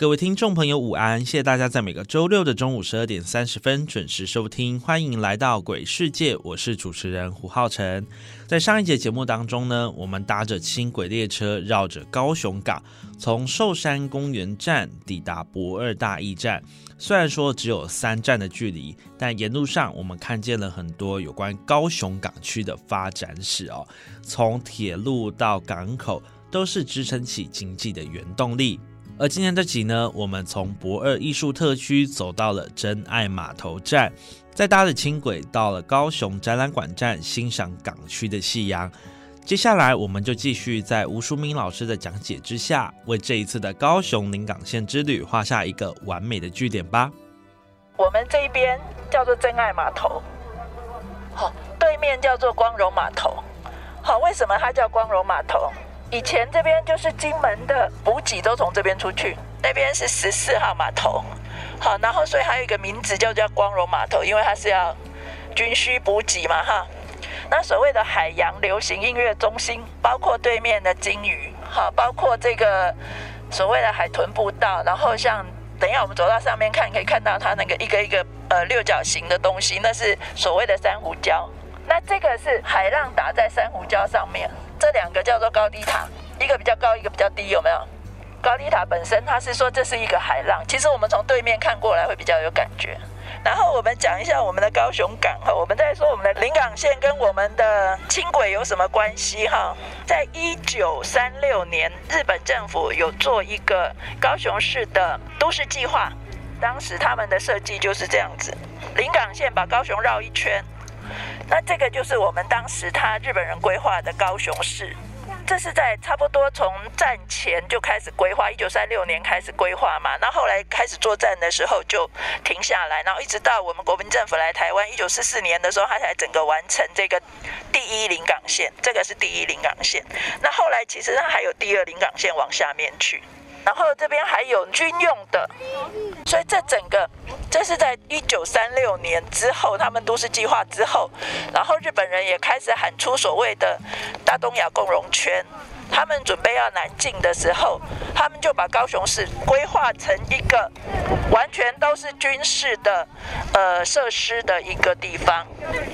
各位听众朋友，午安！谢谢大家在每个周六的中午十二点三十分准时收听，欢迎来到鬼世界，我是主持人胡浩辰。在上一节节目当中呢，我们搭着轻轨列车绕着高雄港，从寿山公园站抵达博二大驿站。虽然说只有三站的距离，但沿路上我们看见了很多有关高雄港区的发展史哦。从铁路到港口，都是支撑起经济的原动力。而今天这集呢，我们从博二艺术特区走到了真爱码头站，再搭着轻轨到了高雄展览馆站，欣赏港区的夕阳。接下来，我们就继续在吴淑明老师的讲解之下，为这一次的高雄临港线之旅画下一个完美的句点吧。我们这一边叫做真爱码头，好，对面叫做光荣码头。好，为什么它叫光荣码头？以前这边就是金门的补给都从这边出去，那边是十四号码头，好，然后所以还有一个名字就叫光荣码头，因为它是要军需补给嘛，哈。那所谓的海洋流行音乐中心，包括对面的金鱼，好，包括这个所谓的海豚步道，然后像等一下我们走到上面看，可以看到它那个一个一个呃六角形的东西，那是所谓的珊瑚礁。那这个是海浪打在珊瑚礁上面，这两个叫做高低塔，一个比较高，一个比较低，有没有？高低塔本身它是说这是一个海浪，其实我们从对面看过来会比较有感觉。然后我们讲一下我们的高雄港哈，我们在说我们的临港线跟我们的轻轨有什么关系哈？在一九三六年，日本政府有做一个高雄市的都市计划，当时他们的设计就是这样子，临港线把高雄绕一圈。那这个就是我们当时他日本人规划的高雄市，这是在差不多从战前就开始规划，一九三六年开始规划嘛，那后来开始作战的时候就停下来，然后一直到我们国民政府来台湾，一九四四年的时候，他才整个完成这个第一临港线，这个是第一临港线。那后来其实他还有第二临港线往下面去。然后这边还有军用的，所以这整个这是在一九三六年之后，他们都市计划之后，然后日本人也开始喊出所谓的大东亚共荣圈。他们准备要南进的时候，他们就把高雄市规划成一个完全都是军事的呃设施的一个地方。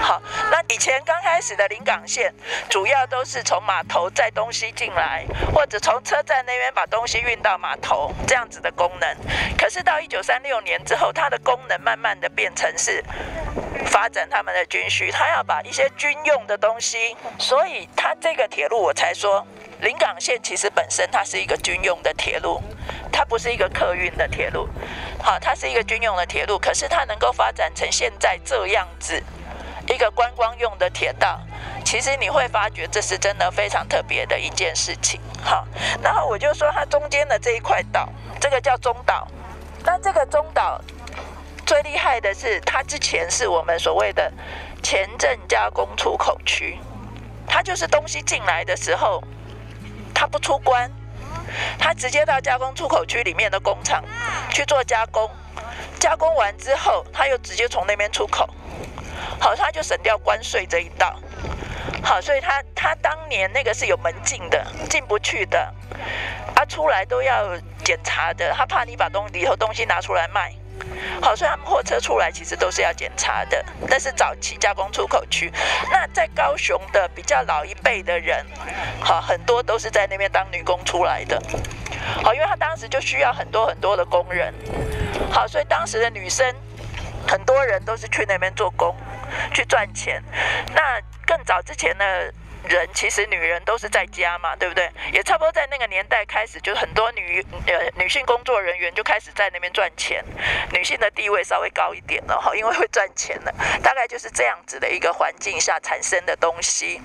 好，那以前刚开始的临港线，主要都是从码头载东西进来，或者从车站那边把东西运到码头这样子的功能。可是到一九三六年之后，它的功能慢慢的变成是发展他们的军需，他要把一些军用的东西，所以它这个铁路我才说。临港线其实本身它是一个军用的铁路，它不是一个客运的铁路，好，它是一个军用的铁路。可是它能够发展成现在这样子一个观光用的铁道，其实你会发觉这是真的非常特别的一件事情。好，然后我就说它中间的这一块岛，这个叫中岛。那这个中岛最厉害的是，它之前是我们所谓的前镇加工出口区，它就是东西进来的时候。他不出关，他直接到加工出口区里面的工厂去做加工，加工完之后，他又直接从那边出口，好，他就省掉关税这一道，好，所以他他当年那个是有门禁的，进不去的，他出来都要检查的，他怕你把东里头东西拿出来卖。好，所以他们货车出来其实都是要检查的。但是早期加工出口区，那在高雄的比较老一辈的人，好，很多都是在那边当女工出来的。好，因为他当时就需要很多很多的工人。好，所以当时的女生很多人都是去那边做工，去赚钱。那更早之前呢？人其实女人都是在家嘛，对不对？也差不多在那个年代开始，就很多女呃女性工作人员就开始在那边赚钱，女性的地位稍微高一点了哈，因为会赚钱了，大概就是这样子的一个环境下产生的东西。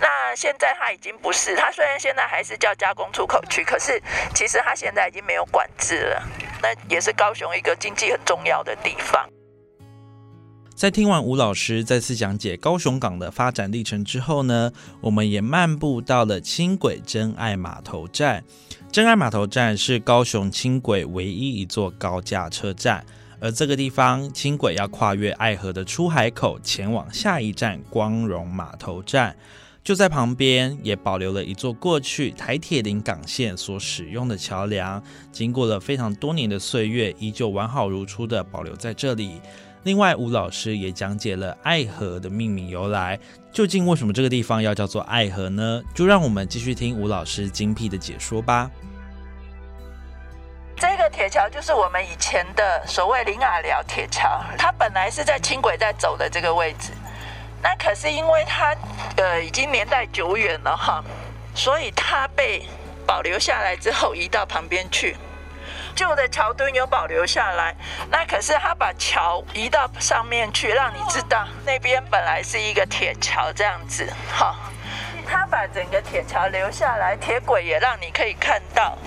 那现在它已经不是，它虽然现在还是叫加工出口区，可是其实它现在已经没有管制了。那也是高雄一个经济很重要的地方。在听完吴老师再次讲解高雄港的发展历程之后呢，我们也漫步到了轻轨真爱码头站。真爱码头站是高雄轻轨唯一一座高架车站，而这个地方轻轨要跨越爱河的出海口，前往下一站光荣码头站。就在旁边也保留了一座过去台铁临港线所使用的桥梁，经过了非常多年的岁月，依旧完好如初的保留在这里。另外，吴老师也讲解了爱河的命名由来。究竟为什么这个地方要叫做爱河呢？就让我们继续听吴老师精辟的解说吧。这个铁桥就是我们以前的所谓林雅寮铁桥，它本来是在轻轨在走的这个位置。那可是因为它呃已经年代久远了哈，所以它被保留下来之后移到旁边去。旧的桥墩有保留下来，那可是他把桥移到上面去，让你知道那边本来是一个铁桥这样子。好，他把整个铁桥留下来，铁轨也让你可以看到，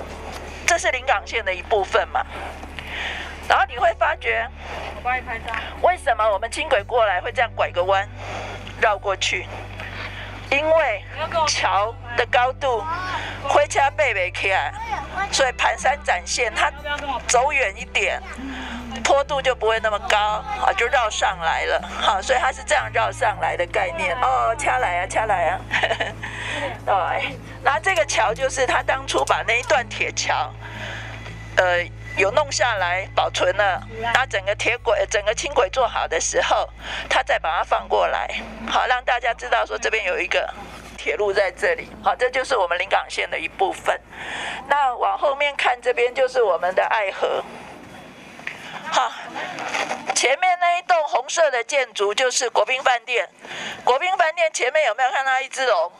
这是临港线的一部分嘛。然后你会发觉，我帮你拍照。为什么我们轻轨过来会这样拐个弯，绕过去？因为桥的高度，火车背不起来，所以盘山展现，它走远一点，坡度就不会那么高啊，就绕上来了。好，所以它是这样绕上来的概念。哦，掐来啊，掐来啊。对，那这个桥就是他当初把那一段铁桥，呃。有弄下来保存了，那整个铁轨、整个轻轨做好的时候，他再把它放过来，好让大家知道说这边有一个铁路在这里，好，这就是我们临港线的一部分。那往后面看，这边就是我们的爱河，好，前面那一栋红色的建筑就是国宾饭店，国宾饭店前面有没有看到一只龙？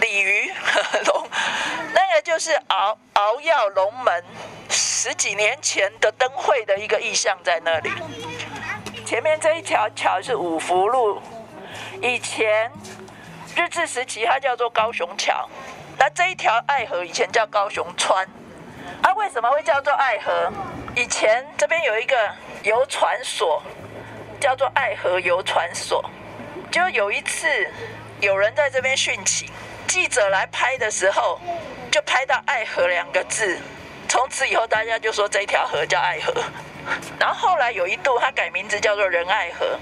鲤鱼 龙，那个就是熬熬药龙门。十几年前的灯会的一个意象在那里。前面这一条桥是五福路，以前日治时期它叫做高雄桥。那这一条爱河以前叫高雄川。啊，为什么会叫做爱河？以前这边有一个游船所，叫做爱河游船所。就有一次有人在这边殉情，记者来拍的时候，就拍到爱河两个字。从此以后，大家就说这条河叫爱河。然后后来有一度，它改名字叫做仁爱河。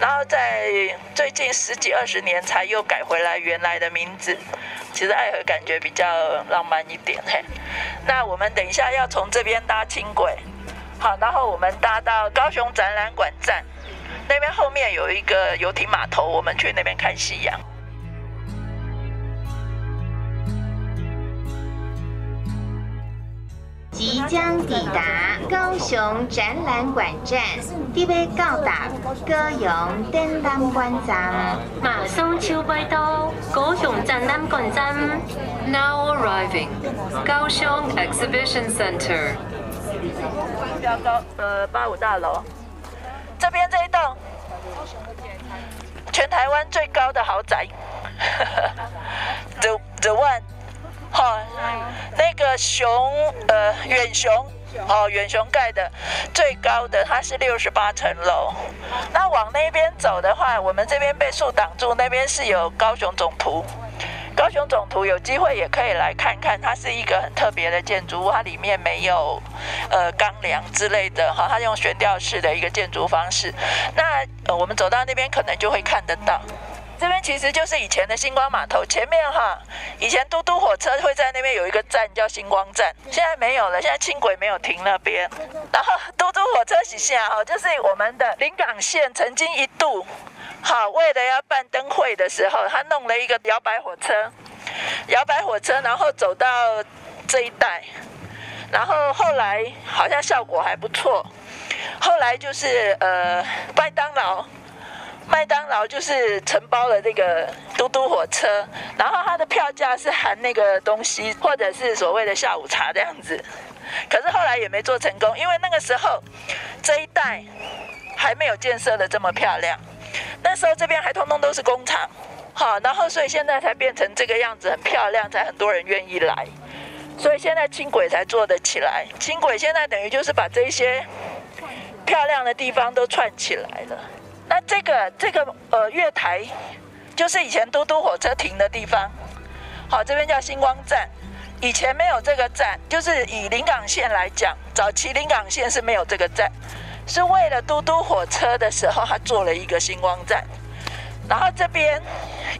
然后在最近十几二十年，才又改回来原来的名字。其实爱河感觉比较浪漫一点嘿。那我们等一下要从这边搭轻轨，好，然后我们搭到高雄展览馆站那边，后面有一个游艇码头，我们去那边看夕阳。即将抵达高雄展览馆站，准备到达高雄展览馆站。马上超快到高雄展览馆站。Now arriving，高雄 Exhibition Center。比较高，呃，八五大楼。这边这一栋，全台湾最高的豪宅。The The One。好，那个熊，呃，远雄，哦，远雄盖的最高的，它是六十八层楼。那往那边走的话，我们这边被树挡住，那边是有高雄总图。高雄总图有机会也可以来看看，它是一个很特别的建筑物，它里面没有呃钢梁之类的，哈，它用悬吊式的一个建筑方式。那呃，我们走到那边可能就会看得到。这边其实就是以前的星光码头前面哈，以前嘟嘟火车会在那边有一个站叫星光站，现在没有了，现在轻轨没有停那边。然后嘟嘟火车是下哈，就是我们的临港线曾经一度，好为了要办灯会的时候，他弄了一个摇摆火车，摇摆火车然后走到这一带，然后后来好像效果还不错。后来就是呃麦当劳。麦当劳就是承包了这个嘟嘟火车，然后它的票价是含那个东西，或者是所谓的下午茶这样子。可是后来也没做成功，因为那个时候这一带还没有建设的这么漂亮，那时候这边还通通都是工厂，好，然后所以现在才变成这个样子，很漂亮，才很多人愿意来，所以现在轻轨才做得起来。轻轨现在等于就是把这些漂亮的地方都串起来了。那这个这个呃月台，就是以前嘟嘟火车停的地方。好，这边叫星光站。以前没有这个站，就是以临港线来讲，早期临港线是没有这个站，是为了嘟嘟火车的时候，他做了一个星光站。然后这边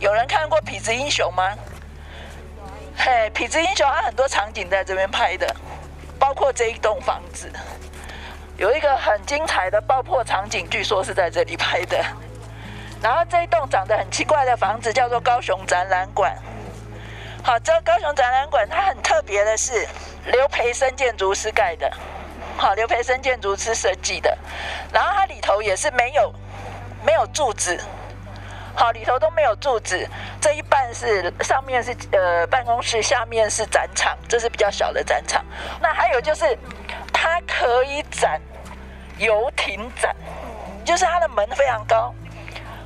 有人看过《痞子英雄》吗？嘿，《痞子英雄》它很多场景在这边拍的，包括这一栋房子。有一个很精彩的爆破场景，据说是在这里拍的。然后这一栋长得很奇怪的房子叫做高雄展览馆。好，这高雄展览馆它很特别的是刘培生建筑师盖的。好，刘培生建筑师设计的。然后它里头也是没有没有柱子。好，里头都没有柱子。这一半是上面是呃办公室，下面是展场，这是比较小的展场。那还有就是它可以展。游艇展，就是它的门非常高，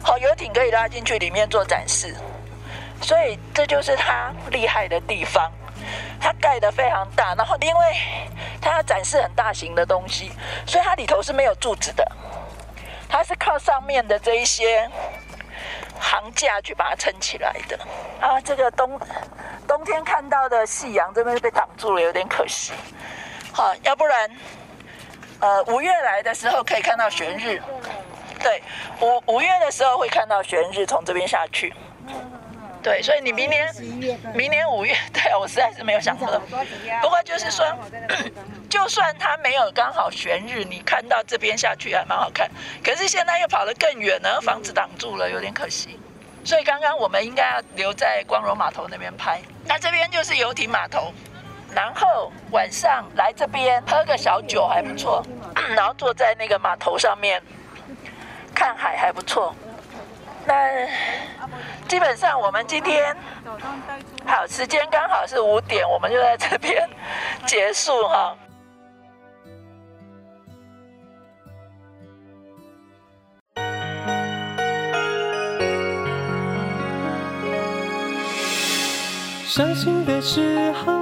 好，游艇可以拉进去里面做展示，所以这就是它厉害的地方。它盖得非常大，然后因为它要展示很大型的东西，所以它里头是没有柱子的，它是靠上面的这一些行架去把它撑起来的。啊，这个冬冬天看到的夕阳这边被挡住了，有点可惜。好，要不然。呃，五月来的时候可以看到悬日，对，五五月的时候会看到悬日从这边下去，对，所以你明年明年五月，对我实在是没有想到，不过就是说，就算它没有刚好悬日，你看到这边下去还蛮好看，可是现在又跑得更远了，房子挡住了，有点可惜，所以刚刚我们应该要留在光荣码头那边拍，那这边就是游艇码头。然后晚上来这边喝个小酒还不错，然后坐在那个码头上面看海还不错。那基本上我们今天好时间刚好是五点，我们就在这边结束哈。伤心的时候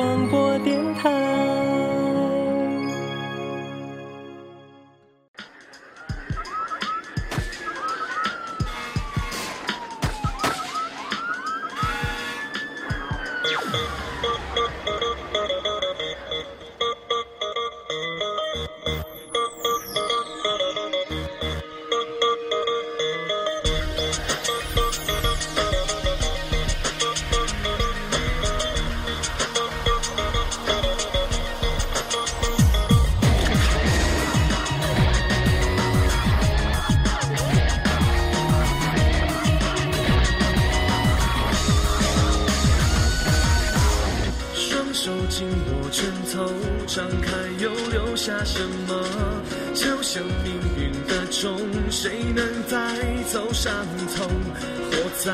谁能带走伤痛？活在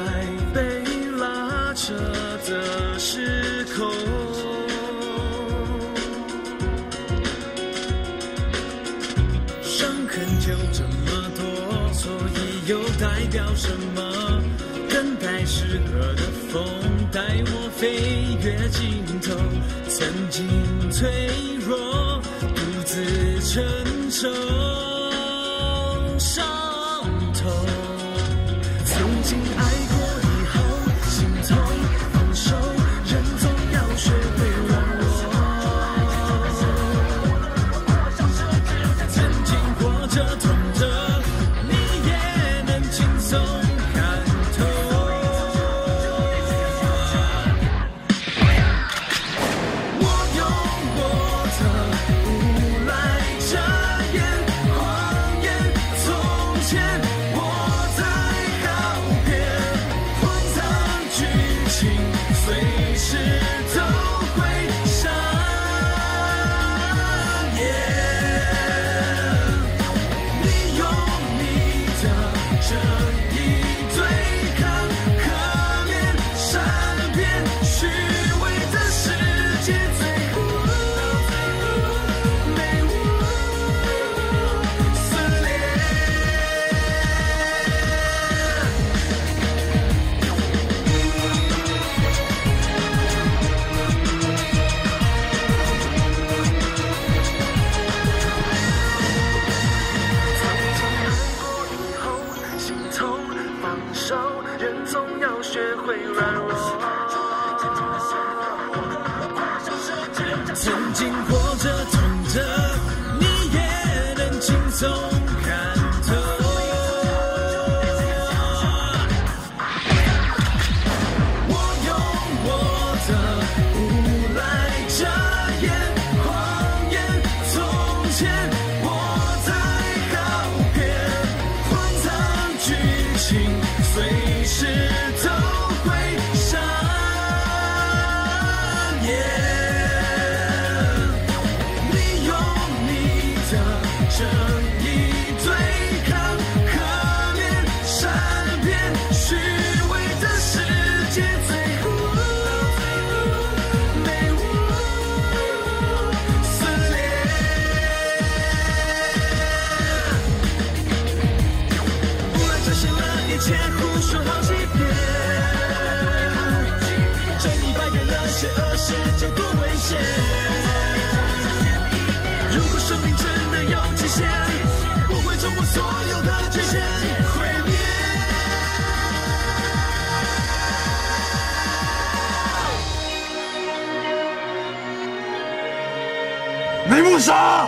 被拉扯的时空。伤痕就这么多，所以又代表什么？等待适合的风，带我飞越尽头。曾经脆弱，独自承受着的有极限，我会冲破所有的局限，毁灭。雷穆莎，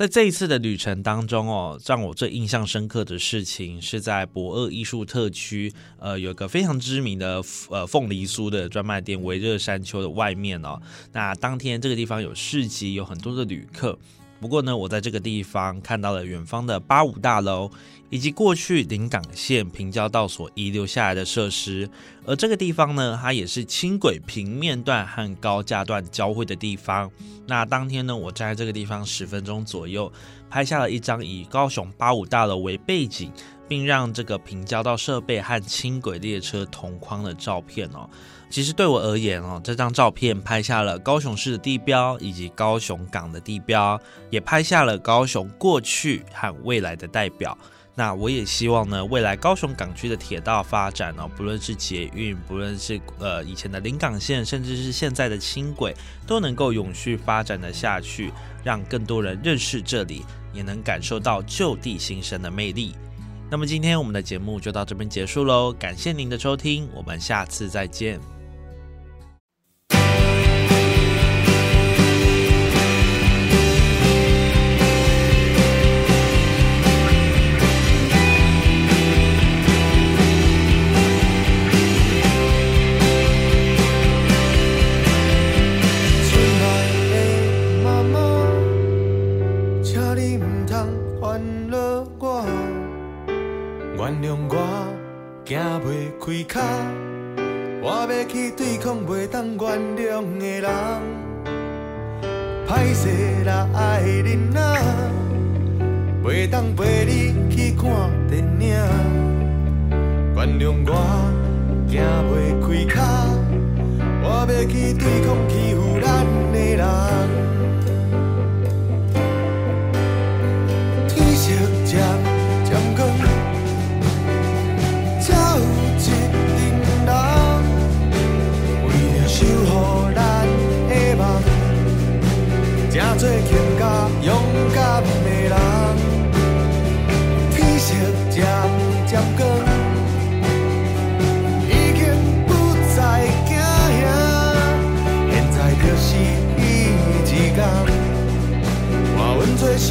在这一次的旅程当中哦，让我最印象深刻的事情是在博二艺术特区，呃，有个非常知名的呃凤梨酥的专卖店——维热山丘的外面哦。那当天这个地方有市集，有很多的旅客。不过呢，我在这个地方看到了远方的八五大楼，以及过去临港线平交道所遗留下来的设施。而这个地方呢，它也是轻轨平面段和高架段交汇的地方。那当天呢，我站在这个地方十分钟左右，拍下了一张以高雄八五大楼为背景，并让这个平交道设备和轻轨列车同框的照片哦。其实对我而言哦，这张照片拍下了高雄市的地标以及高雄港的地标，也拍下了高雄过去和未来的代表。那我也希望呢，未来高雄港区的铁道发展哦，不论是捷运，不论是呃以前的临港线，甚至是现在的轻轨，都能够永续发展的下去，让更多人认识这里，也能感受到就地新生的魅力。那么今天我们的节目就到这边结束喽，感谢您的收听，我们下次再见。脚，我要去对抗袂当原谅的人。歹势啦，爱人啊，袂当陪你去看电影，原谅我行袂开脚。我要去对抗欺负咱的人。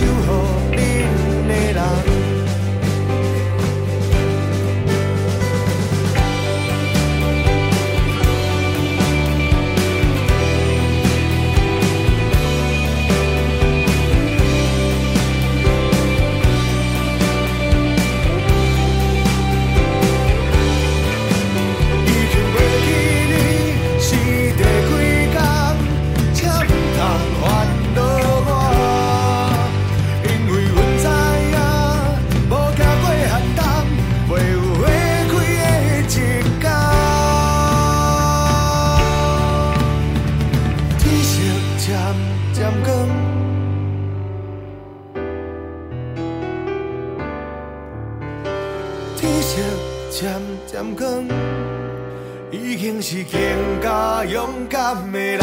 阮做天色渐渐光，已经是更加勇敢的人。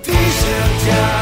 天色渐。